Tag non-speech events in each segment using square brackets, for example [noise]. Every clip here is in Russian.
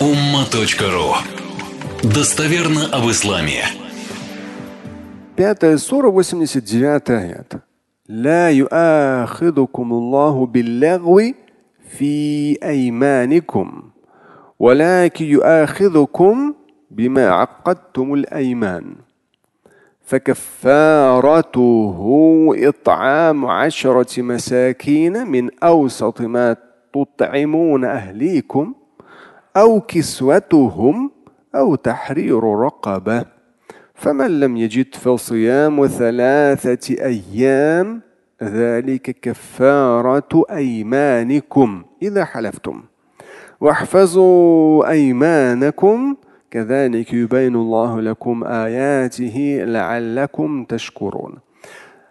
umma.ru Достоверно об исламе. Пятая сура, 89 аят. لا يؤاخذكم الله باللغو في أيمانكم ولكن يؤاخذكم بما عقدتم الأيمان فكفارته إطعام عشرة مساكين من أوسط ما تطعمون أهليكم أو كسوتهم أو تحرير رقبة فمن لم يجد فصيام ثلاثة أيام ذلك كفارة أيمانكم إذا حلفتم واحفظوا أيمانكم كذلك يبين الله لكم آياته لعلكم تشكرون.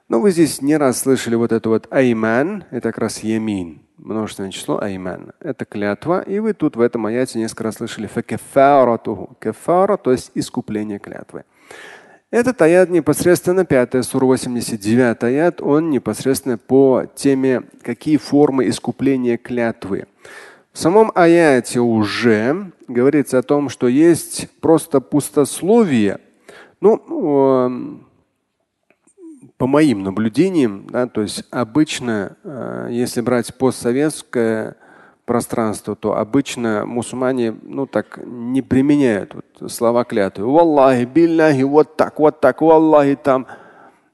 Но вы здесь не раз слышали вот это вот айман, это как раз ямин множественное число айман. Это клятва. И вы тут в этом аяте несколько раз слышали факефаратуху. Кефара, то есть искупление клятвы. Этот аят непосредственно 5 сура 89 аят, он непосредственно по теме, какие формы искупления клятвы. В самом аяте уже говорится о том, что есть просто пустословие. Ну, по моим наблюдениям, да, то есть обычно, э, если брать постсоветское пространство, то обычно мусульмане, ну так, не применяют вот слова клятвы. Валлахи, билляхи, вот так, вот так, валлахи там.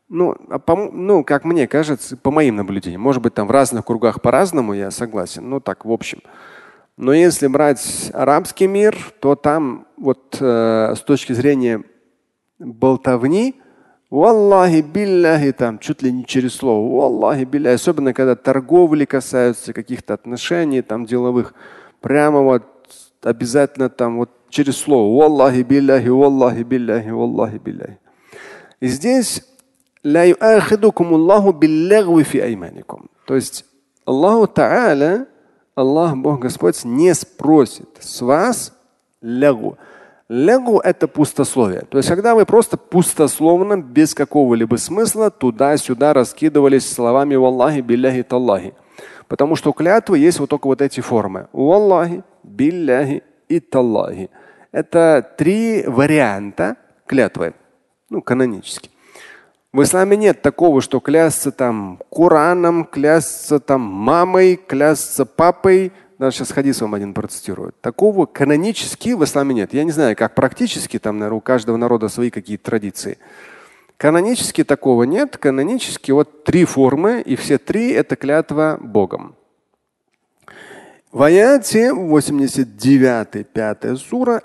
Ну, а по, ну, как мне кажется, по моим наблюдениям, может быть, там в разных кругах по-разному, я согласен, ну так, в общем. Но если брать арабский мир, то там вот э, с точки зрения болтовни, Валлахи билляхи там чуть ли не через слово. Валлахи билляхи. Особенно когда торговли касаются каких-то отношений там деловых. Прямо вот обязательно там вот через слово. Валлахи билляхи, валлахи билляхи, валлахи билляхи. И здесь то есть Аллаху Та'аля, Аллах Бог Господь не спросит с вас лягу. Легу – это пустословие. То есть, когда вы просто пустословно, без какого-либо смысла, туда-сюда раскидывались словами «Валлахи, билляхи, таллахи». Потому что у клятвы есть вот только вот эти формы. «Валлахи, билляхи и таллахи». Это три варианта клятвы, ну, канонически. В исламе нет такого, что клясться там Кураном, клясться там мамой, клясться папой – даже сейчас хадис вам один процитирует. Такого канонически в исламе нет. Я не знаю, как практически, там, наверное, у каждого народа свои какие-то традиции. Канонически такого нет. Канонически вот три формы, и все три это клятва Богом. В аяте 89 5 сура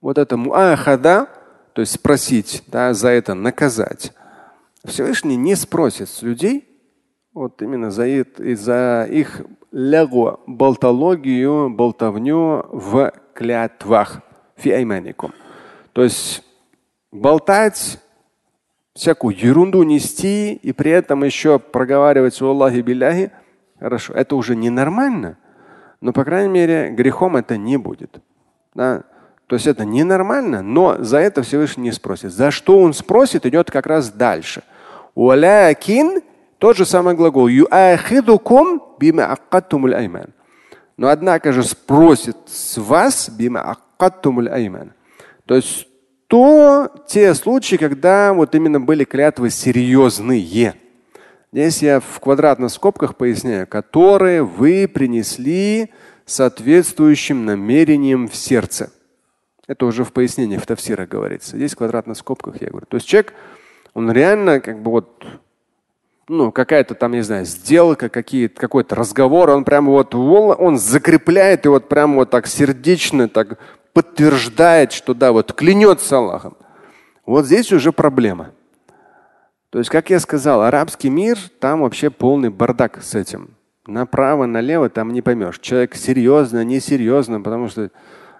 Вот это муахада, то есть спросить, да, за это наказать. Всевышний не спросит с людей, вот именно за, за их лягу, болтологию, болтовню в клятвах. Фиайманикум. То есть болтать, всякую ерунду нести и при этом еще проговаривать Аллахи биляхи, хорошо, это уже ненормально, но, по крайней мере, грехом это не будет. Да? То есть это ненормально, но за это Всевышний не спросит. За что он спросит, идет как раз дальше. Тот же самый глагол. Но однако же спросит с вас То есть то те случаи, когда вот именно были клятвы серьезные. Здесь я в квадратных скобках поясняю, которые вы принесли соответствующим намерением в сердце. Это уже в пояснении в Тавсира говорится. Здесь в квадратных скобках я говорю. То есть человек, он реально как бы вот ну, какая-то там, не знаю, сделка, какие, какой-то разговор, он прямо вот, он закрепляет и вот прямо вот так сердечно так подтверждает, что да, вот клянется Аллахом. Вот здесь уже проблема. То есть, как я сказал, арабский мир, там вообще полный бардак с этим. Направо, налево там не поймешь. Человек серьезно, несерьезно, потому что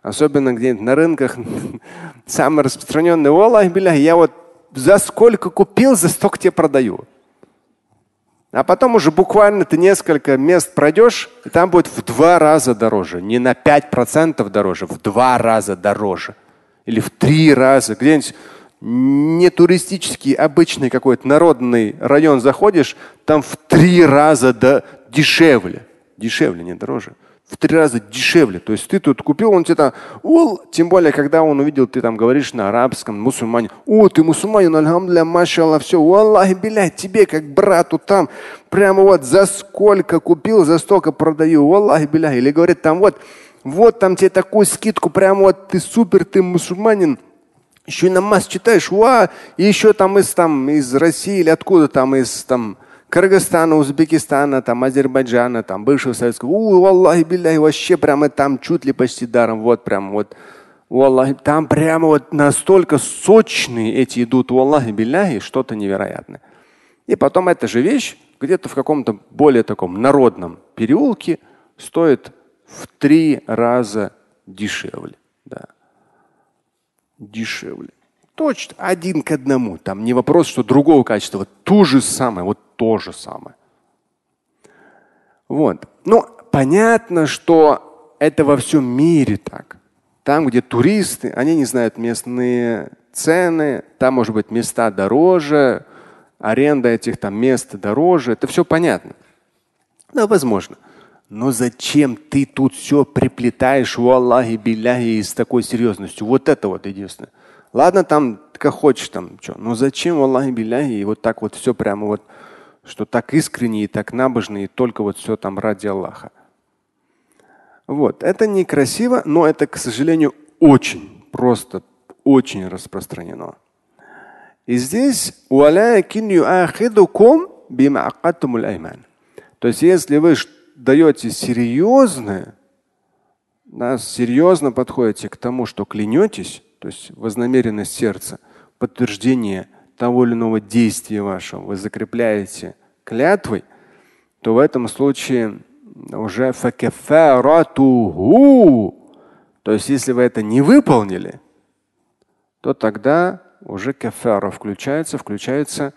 особенно где-нибудь на рынках [laughs] самый распространенный, Аллах, я вот за сколько купил, за столько тебе продаю. А потом уже буквально ты несколько мест пройдешь, и там будет в два раза дороже. Не на 5% дороже, в два раза дороже. Или в три раза. Где-нибудь не туристический, обычный какой-то народный район заходишь, там в три раза до... дешевле. Дешевле, не дороже. В три раза дешевле. То есть ты тут купил, он тебе там, о, тем более, когда он увидел, ты там говоришь на арабском, мусульманин, о, ты мусульманин, альхамдуля, машалла, все, Аллах, блядь, тебе как брату там, прямо вот за сколько купил, за столько продаю, Аллах, блядь. Или говорит там, вот, вот там тебе такую скидку, прямо вот ты супер, ты мусульманин, еще и намаз читаешь, ва, и еще там из, там, из России или откуда там, из там, Кыргызстана, Узбекистана, там, Азербайджана, там, бывшего советского. У, Аллахи билляхи, вообще прямо там чуть ли почти даром. Вот прям вот. Аллахи, там прямо вот настолько сочные эти идут, у Аллахи билляхи, что-то невероятное. И потом эта же вещь где-то в каком-то более таком народном переулке стоит в три раза дешевле. Да. Дешевле. Точно, один к одному. Там не вопрос, что другого качества. Вот то же самое, вот то же самое. Вот. Ну, понятно, что это во всем мире так. Там, где туристы, они не знают местные цены, там, может быть, места дороже, аренда этих там мест дороже. Это все понятно. Да, возможно. Но зачем ты тут все приплетаешь, у Аллахи, биляхи, с такой серьезностью? Вот это вот единственное. Ладно, там как хочешь, там что. Но зачем, Аллахи Билляхи, и вот так вот все прямо вот, что так искренне и так набожно, и только вот все там ради Аллаха. Вот. Это некрасиво, но это, к сожалению, очень, просто очень распространено. И здесь то есть если вы даете серьезное, да, серьезно подходите к тому, что клянетесь, то есть вознамеренность сердца, подтверждение того или иного действия вашего, вы закрепляете клятвой, то в этом случае уже факафаратуху. То есть если вы это не выполнили, то тогда уже кафара включается, включается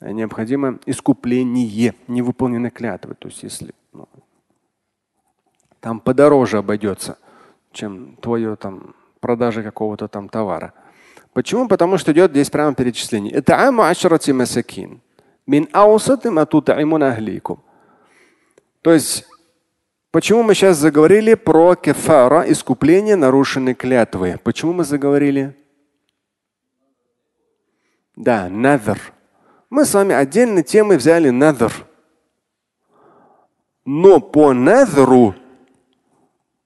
необходимо искупление невыполненной клятвы. То есть если ну, там подороже обойдется, чем твое там продажи какого-то там товара. Почему? Потому что идет здесь прямо перечисление. Это амашрати масакин. Мин То есть, почему мы сейчас заговорили про кефара, искупление нарушенной клятвы? Почему мы заговорили? Да, надр. Мы с вами отдельной темой взяли надр. Но по надру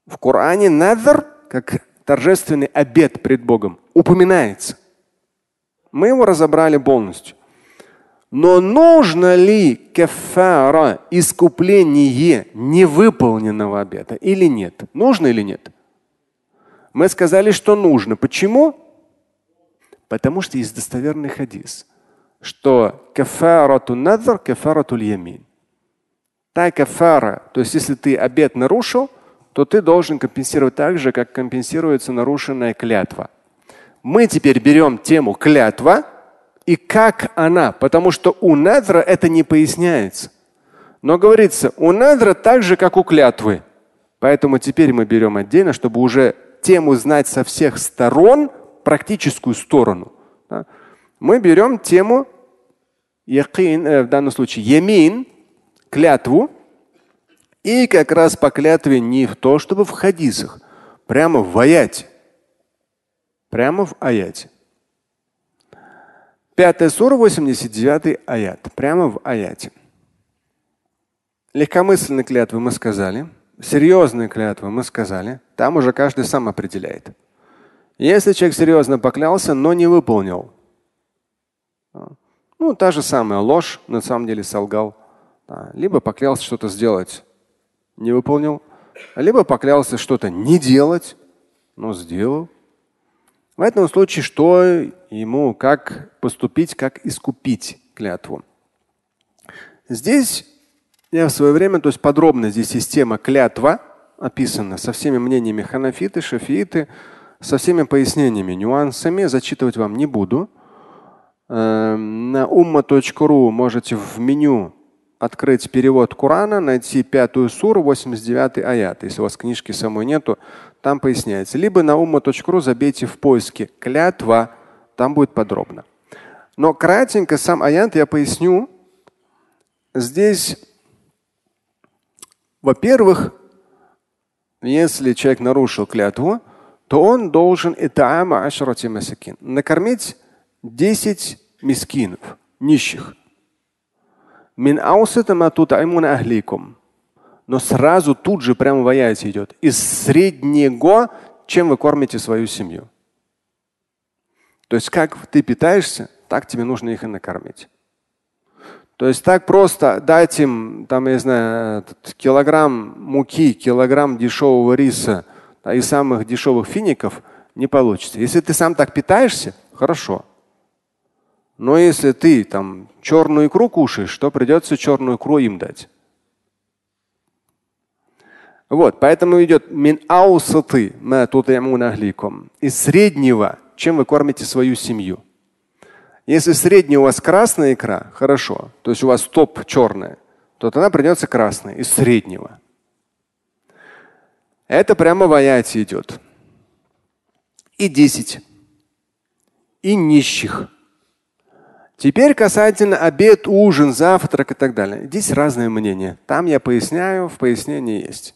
в Коране надр, как торжественный обед пред Богом упоминается. Мы его разобрали полностью. Но нужно ли кефара, искупление невыполненного обета или нет? Нужно или нет? Мы сказали, что нужно. Почему? Потому что есть достоверный хадис, что кефарату надр, кефарату ямин. Та кефара, то есть если ты обед нарушил, то ты должен компенсировать так же, как компенсируется нарушенная клятва. Мы теперь берем тему клятва и как она, потому что у надра это не поясняется. Но говорится, у надра так же, как у клятвы. Поэтому теперь мы берем отдельно, чтобы уже тему знать со всех сторон, практическую сторону. Мы берем тему э, в данном случае емин, клятву, и как раз по клятве не в то, чтобы в хадисах, прямо в аяте. Прямо в аяте. Пятая сура, 89 аят. Прямо в аяте. Легкомысленные клятвы мы сказали. Серьезные клятвы мы сказали. Там уже каждый сам определяет. Если человек серьезно поклялся, но не выполнил. Ну, та же самая ложь, на самом деле солгал. Либо поклялся что-то сделать, не выполнил, либо поклялся что-то не делать, но сделал. В этом случае что ему, как поступить, как искупить клятву? Здесь я в свое время, то есть подробно здесь система клятва описана со всеми мнениями ханафиты, шафииты, со всеми пояснениями, нюансами, зачитывать вам не буду. Эм, на umma.ru можете в меню открыть перевод Корана, найти пятую суру, 89 аят. Если у вас книжки самой нету, там поясняется. Либо на umma.ru забейте в поиске клятва, там будет подробно. Но кратенько сам аят я поясню. Здесь, во-первых, если человек нарушил клятву, то он должен. Накормить 10 мискинов, нищих. Мин аусатама тутаймуна ахликум. Но сразу тут же прямо в аяте идет. Из среднего, чем вы кормите свою семью. То есть как ты питаешься, так тебе нужно их и накормить. То есть так просто дать им, там, я знаю, килограмм муки, килограмм дешевого риса да, и самых дешевых фиников не получится. Если ты сам так питаешься, хорошо. Но если ты там черную икру кушаешь, то придется черную икру им дать. Вот, поэтому идет мин аусаты из среднего, чем вы кормите свою семью. Если средняя у вас красная икра, хорошо, то есть у вас топ черная, то тогда придется красная из среднего. Это прямо в аяте идет. И 10. И нищих. Теперь касательно обед, ужин, завтрак и так далее. Здесь разные мнения. Там я поясняю, в пояснении есть.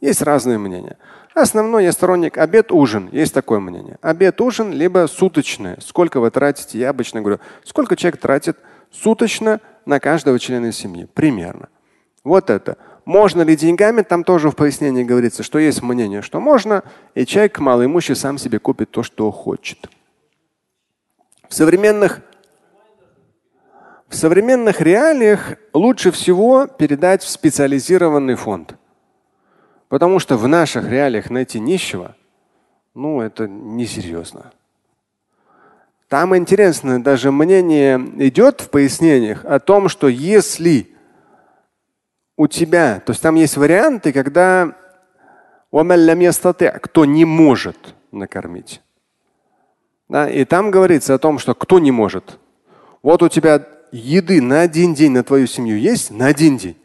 Есть разные мнения. Основной я сторонник обед-ужин. Есть такое мнение. Обед-ужин, либо суточное. Сколько вы тратите? Я обычно говорю, сколько человек тратит суточно на каждого члена семьи. Примерно. Вот это. Можно ли деньгами? Там тоже в пояснении говорится, что есть мнение, что можно, и человек малоимущий сам себе купит то, что хочет. В современных, в современных реалиях лучше всего передать в специализированный фонд. Потому что в наших реалиях найти нищего, ну, это несерьезно. Там интересно, даже мнение идет в пояснениях о том, что если у тебя, то есть там есть варианты, когда кто не может накормить. Да, и там говорится о том, что кто не может. Вот у тебя еды на один день на твою семью есть, на один день.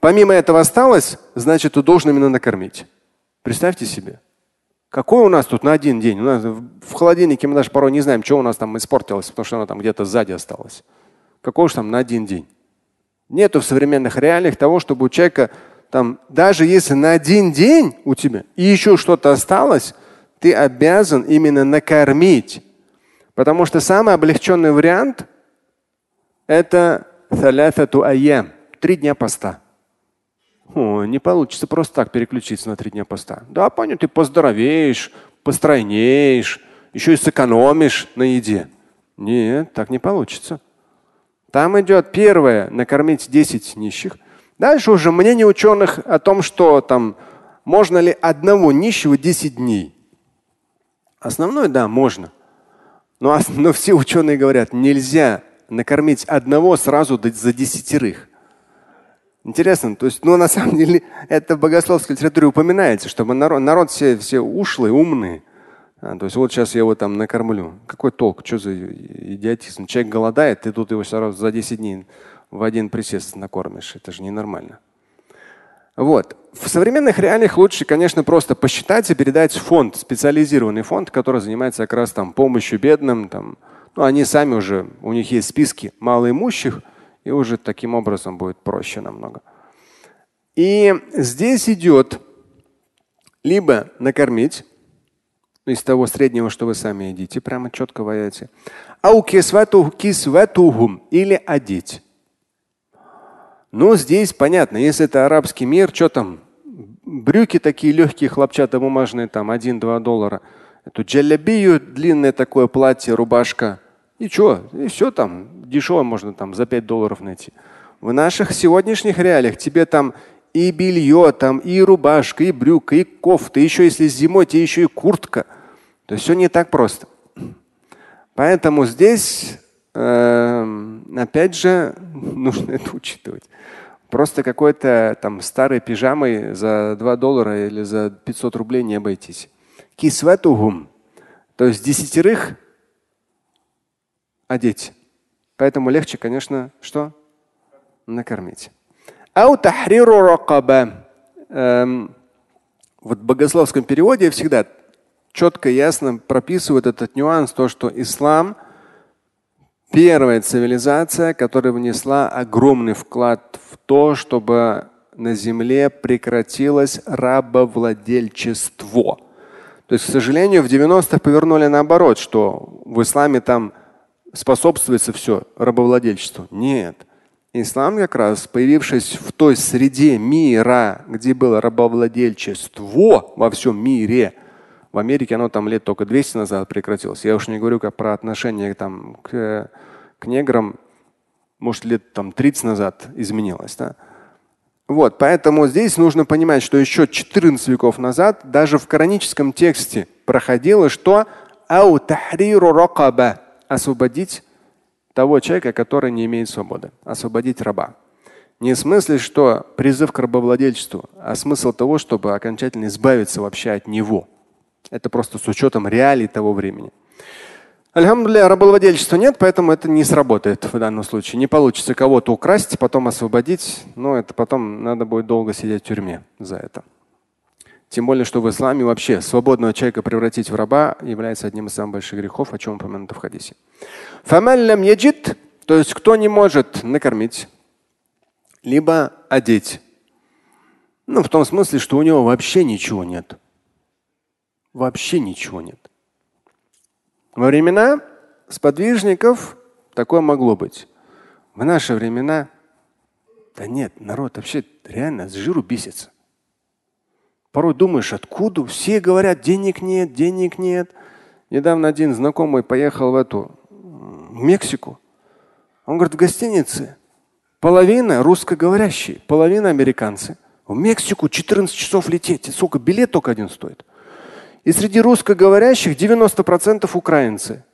Помимо этого осталось, значит, ты должен именно накормить. Представьте себе. Какой у нас тут на один день? У нас в холодильнике мы даже порой не знаем, что у нас там испортилось, потому что оно там где-то сзади осталось. Какой же там на один день? Нету в современных реалиях того, чтобы у человека там, даже если на один день у тебя и еще что-то осталось, ты обязан именно накормить. Потому что самый облегченный вариант – это три дня поста. О, не получится просто так переключиться на три дня поста. Да, понял, ты поздоровеешь, постройнеешь, еще и сэкономишь на еде. Нет, так не получится. Там идет первое – накормить 10 нищих. Дальше уже мнение ученых о том, что там можно ли одного нищего 10 дней. Основное, да, можно. Но, но все ученые говорят, нельзя накормить одного сразу за десятерых. Интересно, то есть, ну на самом деле это в богословской литературе упоминается, чтобы народ, народ все, все ушлые, умные. А, то есть вот сейчас я его там накормлю. Какой толк? Что за идиотизм? Человек голодает, ты тут его сразу за 10 дней в один присест накормишь. Это же ненормально. Вот. В современных реалиях лучше, конечно, просто посчитать и передать фонд, специализированный фонд, который занимается как раз там помощью бедным. Там. Ну, они сами уже, у них есть списки малоимущих, и уже таким образом будет проще намного. И здесь идет либо накормить, ну, из того среднего, что вы сами едите, прямо четко в аяте. Ау кисватухум или одеть. Ну, здесь понятно, если это арабский мир, что там? Брюки такие легкие, хлопчатобумажные, там 1-2 доллара. Эту джалябию, длинное такое платье, рубашка. И что? И все там дешево можно там за 5 долларов найти. В наших сегодняшних реалиях тебе там и белье, там и рубашка, и брюка, и кофта, еще если зимой, тебе еще и куртка. То есть все не так просто. Поэтому здесь, э, опять же, [laughs] нужно это учитывать. Просто какой-то там старой пижамой за 2 доллара или за 500 рублей не обойтись. Кисватугум. То есть десятерых одеть. Поэтому легче, конечно, что? Накормить. Ау тахриру ракаба. Эм, вот в богословском переводе всегда четко ясно прописывают этот нюанс, то, что ислам первая цивилизация, которая внесла огромный вклад в то, чтобы на земле прекратилось рабовладельчество. То есть, к сожалению, в 90-х повернули наоборот, что в исламе там способствуется все рабовладельчеству. Нет. Ислам как раз, появившись в той среде мира, где было рабовладельчество во всем мире, в Америке оно там лет только 200 назад прекратилось. Я уж не говорю как про отношение там, к, к неграм, может лет там 30 назад изменилось. Да? Вот, поэтому здесь нужно понимать, что еще 14 веков назад даже в кораническом тексте проходило, что освободить того человека, который не имеет свободы, освободить раба. Не в смысле, что призыв к рабовладельчеству, а смысл того, чтобы окончательно избавиться вообще от него. Это просто с учетом реалий того времени. Альхамдулилля, рабовладельчества нет, поэтому это не сработает в данном случае. Не получится кого-то украсть, потом освободить, но это потом надо будет долго сидеть в тюрьме за это. Тем более, что в исламе вообще свободного человека превратить в раба является одним из самых больших грехов, о чем упомянуто в хадисе. яджит, то есть кто не может накормить, либо одеть. Ну, в том смысле, что у него вообще ничего нет. Вообще ничего нет. Во времена сподвижников такое могло быть. В наши времена, да нет, народ вообще реально с жиру бесится. Порой думаешь, откуда? Все говорят, денег нет, денег нет. Недавно один знакомый поехал в эту в Мексику. Он говорит, в гостинице половина русскоговорящие, половина американцы. В Мексику 14 часов лететь. Сколько билет только один стоит. И среди русскоговорящих 90% украинцы.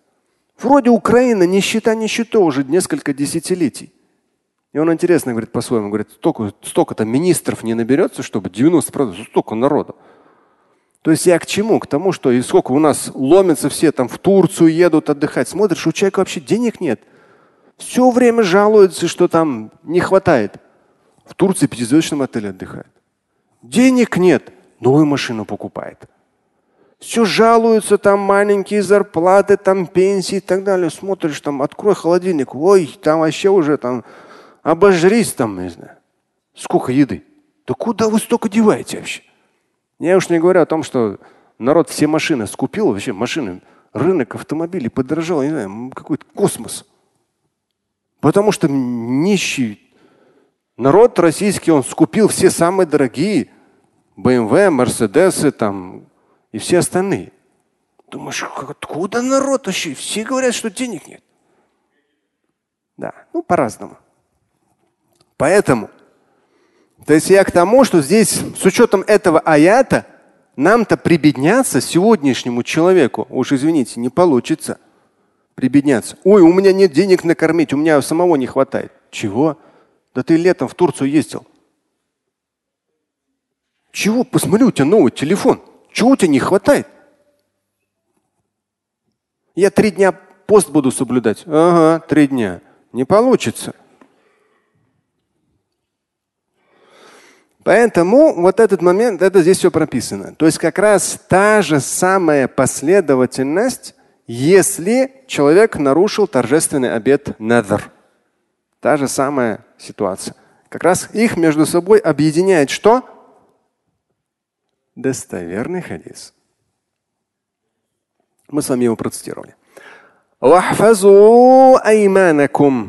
Вроде Украина нищета нищета уже несколько десятилетий. И он интересно говорит по-своему, говорит, столько, столько-то министров не наберется, чтобы 90% столько народу. То есть я к чему? К тому, что и сколько у нас ломятся все там в Турцию едут отдыхать. Смотришь, у человека вообще денег нет. Все время жалуются, что там не хватает. В Турции пятизвездочном отеле отдыхает. Денег нет, новую машину покупает. Все жалуются, там маленькие зарплаты, там пенсии и так далее. Смотришь, там, открой холодильник, ой, там вообще уже там обожрись там, не знаю. Сколько еды? Да куда вы столько деваете вообще? Я уж не говорю о том, что народ все машины скупил, вообще машины, рынок автомобилей подорожал, не знаю, какой-то космос. Потому что нищий народ российский, он скупил все самые дорогие BMW, Мерседесы, там, и все остальные. Думаешь, откуда народ вообще? Все говорят, что денег нет. Да, ну по-разному. Поэтому, то есть я к тому, что здесь с учетом этого аята нам-то прибедняться сегодняшнему человеку, уж извините, не получится. Прибедняться. Ой, у меня нет денег накормить, у меня самого не хватает. Чего? Да ты летом в Турцию ездил. Чего? Посмотри, у тебя новый телефон. Чего у тебя не хватает? Я три дня пост буду соблюдать. Ага, три дня. Не получится. Поэтому вот этот момент, это здесь все прописано. То есть как раз та же самая последовательность, если человек нарушил торжественный обет надр. Та же самая ситуация. Как раз их между собой объединяет что? достоверный хадис. Мы с вами его процитировали.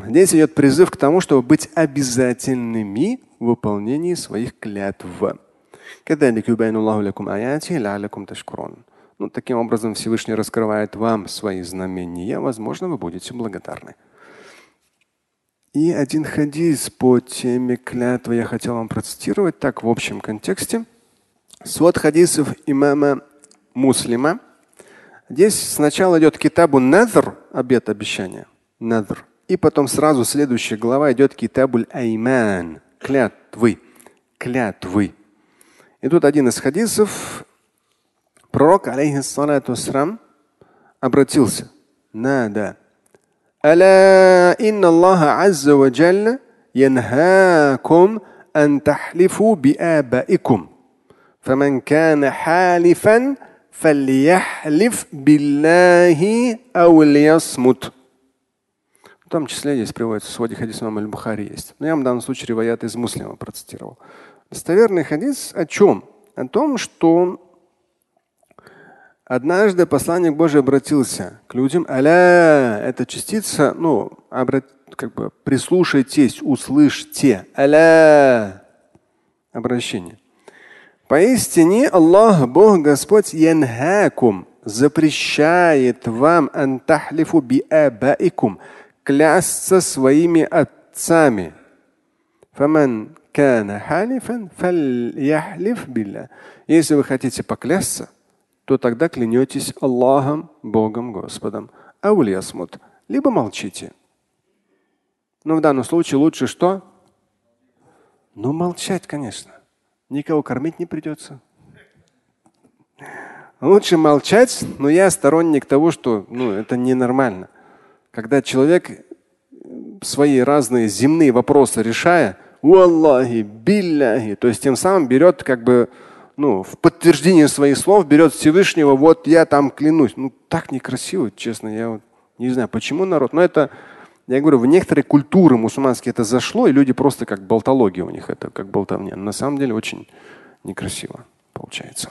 Здесь идет призыв к тому, чтобы быть обязательными выполнении своих клятв. Ну, таким образом Всевышний раскрывает вам свои знамения. Возможно, вы будете благодарны. И один хадис по теме клятвы я хотел вам процитировать так в общем контексте. Свод хадисов имама Муслима. Здесь сначала идет китабу надр, обет обещания, надр. И потом сразу следующая глава идет китабуль айман, клятвы, клятвы. И тут один из хадисов, пророк, алейхиссалату обратился. Нада. ألا إن الله عز وجل ينهاكم أن تحلفوا بآبائكم فمن كان حالفا فليحلف بالله أو ليصمت. Том числе здесь приводится в своде хадис Аль-Бухари есть. Но я вам в данном случае риваят из муслима процитировал. Достоверный хадис о чем? О том, что однажды посланник Божий обратился к людям. Аля, это частица, ну, обрат, как бы прислушайтесь, услышьте. Аля, обращение. Поистине Аллах, Бог Господь, янхакум, запрещает вам антахлифу биабаикум, клясться своими отцами. Если вы хотите поклясться, то тогда клянетесь Аллахом, Богом, Господом. Аулиясмут. Либо молчите. Но в данном случае лучше что? Ну, молчать, конечно. Никого кормить не придется. Лучше молчать, но я сторонник того, что ну, это ненормально. Когда человек свои разные земные вопросы решая, Аллахи, билляхи, то есть тем самым берет как бы ну, в подтверждение своих слов берет Всевышнего, вот я там клянусь. Ну так некрасиво, честно, я вот не знаю, почему народ. Но это, я говорю, в некоторые культуры мусульманские это зашло, и люди просто как болтология у них это, как болтовня. На самом деле очень некрасиво получается.